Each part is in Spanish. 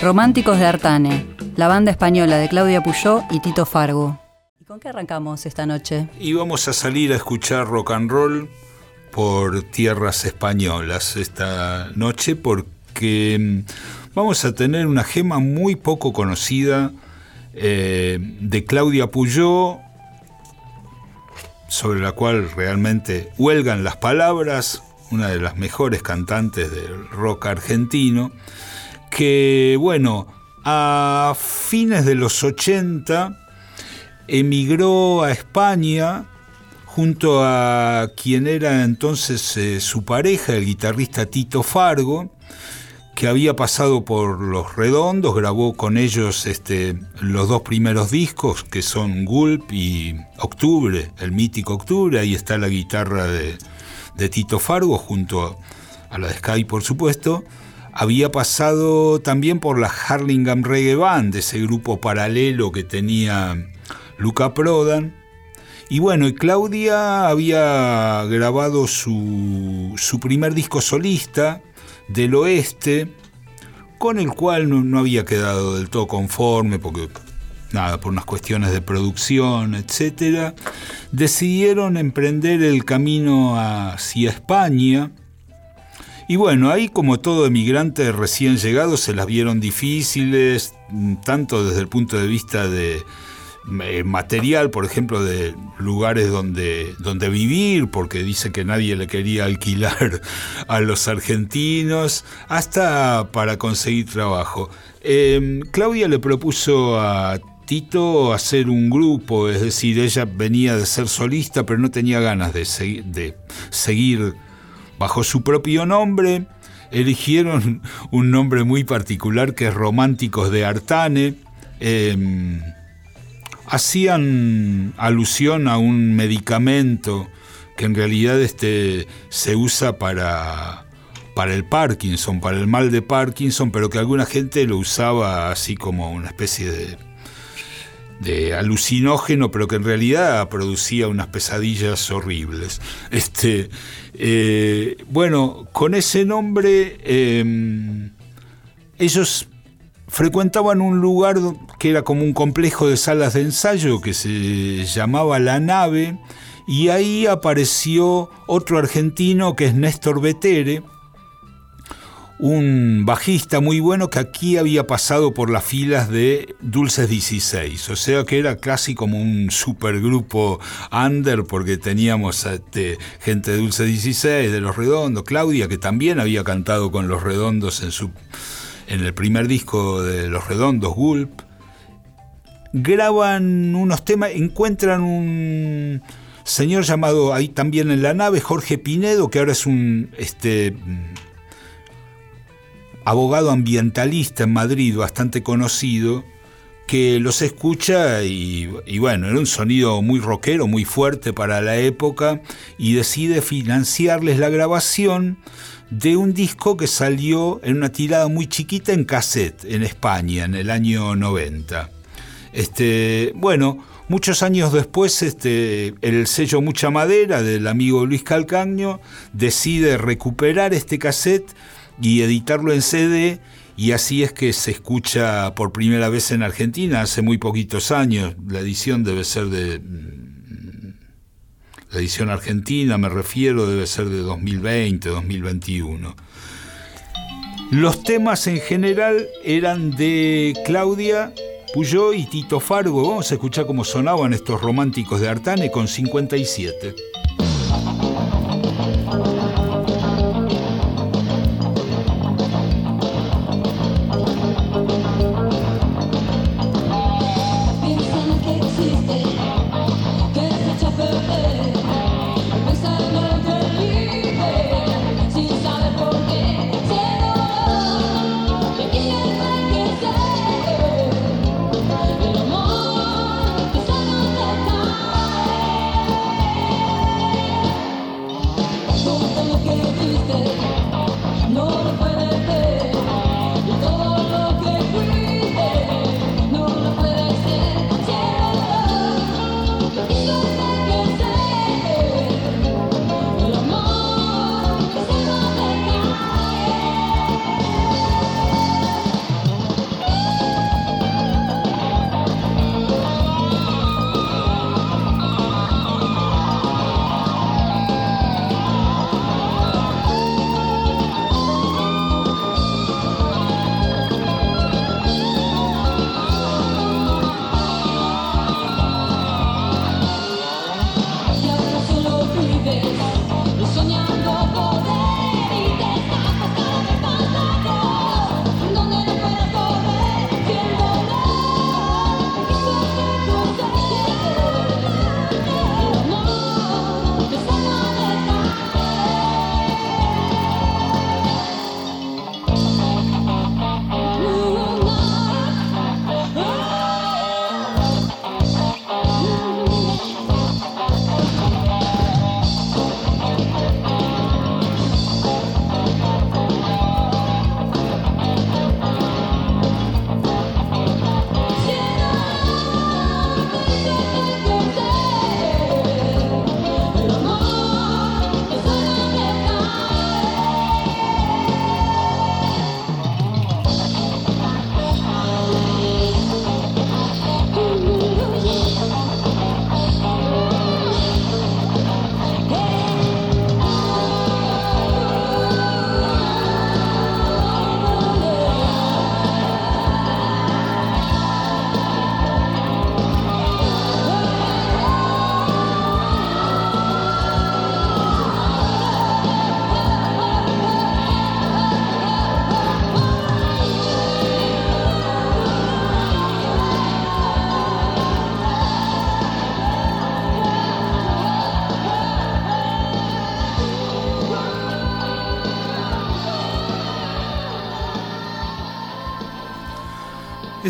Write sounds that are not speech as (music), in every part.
Románticos de Artane, la banda española de Claudia Puyó y Tito Fargo. ¿Y con qué arrancamos esta noche? Y vamos a salir a escuchar rock and roll por tierras españolas esta noche porque mm, vamos a tener una gema muy poco conocida eh, de Claudia Puyó, sobre la cual realmente huelgan las palabras, una de las mejores cantantes del rock argentino, que bueno, a fines de los 80 emigró a España junto a quien era entonces eh, su pareja, el guitarrista Tito Fargo, que había pasado por Los Redondos, grabó con ellos este, los dos primeros discos, que son Gulp y Octubre, el mítico Octubre, ahí está la guitarra de, de Tito Fargo junto a la de Sky, por supuesto. Había pasado también por la Harlingham Reggae Band, ese grupo paralelo que tenía Luca Prodan. Y bueno, y Claudia había grabado su, su primer disco solista, del oeste, con el cual no, había quedado del todo conforme, porque nada, por unas cuestiones de producción, etc., decidieron emprender el camino hacia España. Y bueno, ahí como todo emigrante recién llegado se las vieron difíciles, tanto desde el punto de vista de, eh, material, por ejemplo, de lugares donde, donde vivir, porque dice que nadie le quería alquilar (laughs) a los argentinos, hasta para conseguir trabajo. Em, Claudia le propuso a Tito hacer un grupo, es decir, ella venía de ser solista, pero no tenía ganas de, de seguir bajo su propio nombre. Eligieron un nombre muy particular que es Románticos de Artane. Em, hacían alusión a un medicamento que en realidad este, se usa para, para el Parkinson, para el mal de Parkinson, pero que alguna gente lo usaba así como una especie de, de alucinógeno, pero que en realidad producía unas pesadillas horribles. Este, eh, bueno, con ese nombre em, ellos frecuentaban un lugar que era como un complejo de salas de ensayo que se llamaba La Nave y ahí apareció otro argentino que es Néstor Betere, un bajista muy bueno que aquí había pasado por las filas de Dulces 16, o sea que era casi como un supergrupo under porque teníamos este, gente de Dulces 16, de Los Redondos, Claudia que también había cantado con Los Redondos en su en el primer disco de Los Redondos, Gulp, graban unos temas, encuentran un señor llamado ahí también en la nave, Jorge Pinedo, que ahora es un este, abogado ambientalista en Madrid, bastante conocido, que los escucha y, bueno, era un sonido muy rockero, muy fuerte para la época, y decide financiarles la grabación de un disco que salió en una tirada muy chiquita en cassette en España en el año 90. Este, bueno, muchos años después este, el sello Mucha Madera del amigo Luis Calcaño decide recuperar este cassette y editarlo en CD y así es que se escucha por primera vez en Argentina hace muy poquitos años. La edición debe ser de la edición argentina, me refiero, debe ser de 2020, 2021. Los temas en general eran de Claudia Puyó y Tito Fargo. Vamos a escuchar cómo sonaban estos románticos de Artane con 57.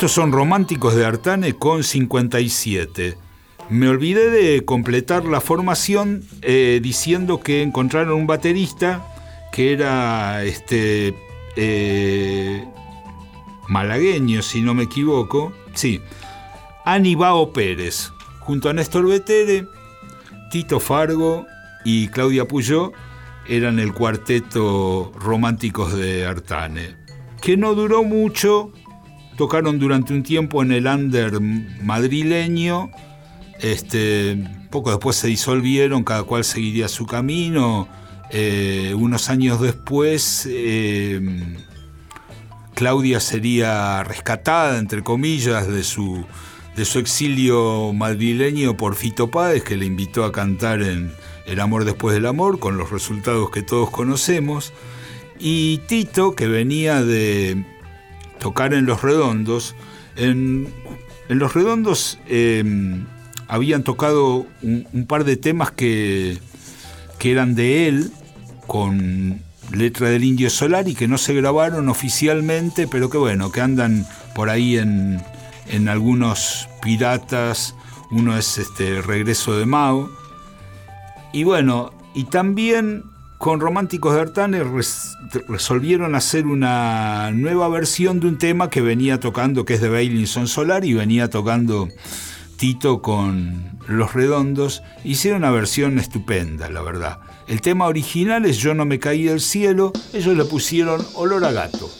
Estos son románticos de Artane con 57. Me olvidé de completar la formación eh, diciendo que encontraron un baterista que era este eh, malagueño, si no me equivoco. Sí, Anibao Pérez, junto a Néstor Betere, Tito Fargo y Claudia Puyó eran el cuarteto románticos de Artane, que no duró mucho tocaron durante un tiempo en el under madrileño, este, poco después se disolvieron, cada cual seguiría su camino. Eh, unos años después, eh, Claudia sería rescatada, entre comillas, de su, de su exilio madrileño por Fito Páez, que le invitó a cantar en El amor después del amor, con los resultados que todos conocemos. Y Tito, que venía de tocar en Los Redondos. En, Los Redondos em, habían tocado un, par de temas que, que eran de él, con letra del Indio Solar y que no se grabaron oficialmente, pero que bueno, que andan por ahí en, en algunos piratas. Uno es este Regreso de Mao. Y bueno, y también con Románticos de Artane resolvieron hacer una nueva versión de un tema que venía tocando, que es de Bailinson Solar, y venía tocando Tito con Los Redondos. Hicieron una versión estupenda, la verdad. El tema original es Yo no me caí del cielo, ellos le pusieron Olor a gato.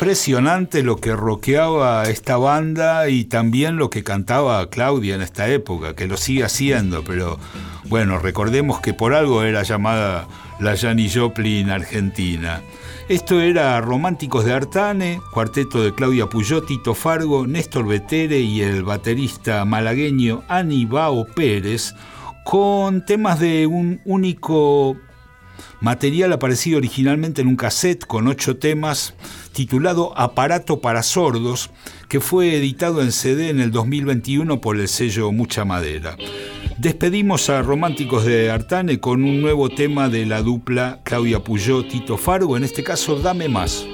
Impresionante lo que rockeaba esta banda y también lo que cantaba Claudia en esta época, que lo sigue haciendo, pero bueno, recordemos que por algo era llamada la Janis Joplin argentina. Esto era Románticos de Artane, cuarteto de Claudia Puyó, Tito Fargo, Néstor Betere y el baterista malagueño Anibao Pérez, con temas de un único material aparecido originalmente en un cassette con ocho temas titulado Aparato para Sordos, que fue editado en CD en el 2021 por el sello Mucha Madera. Despedimos a Románticos de Artane con un nuevo tema de la dupla Claudia Puyó, Tito Fargo, en este caso Dame Más.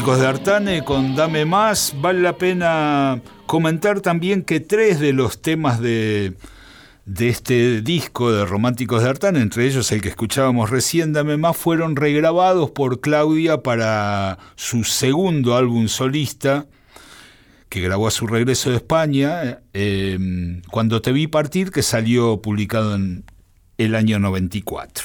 De Artane con Dame Más. Vale la pena comentar también que tres de los temas de, de este disco de Románticos de Artán, entre ellos el que escuchábamos recién, Dame Más, fueron regrabados por Claudia para su segundo álbum solista, que grabó a su regreso de España, eh, Cuando te vi partir, que salió publicado en el año 94.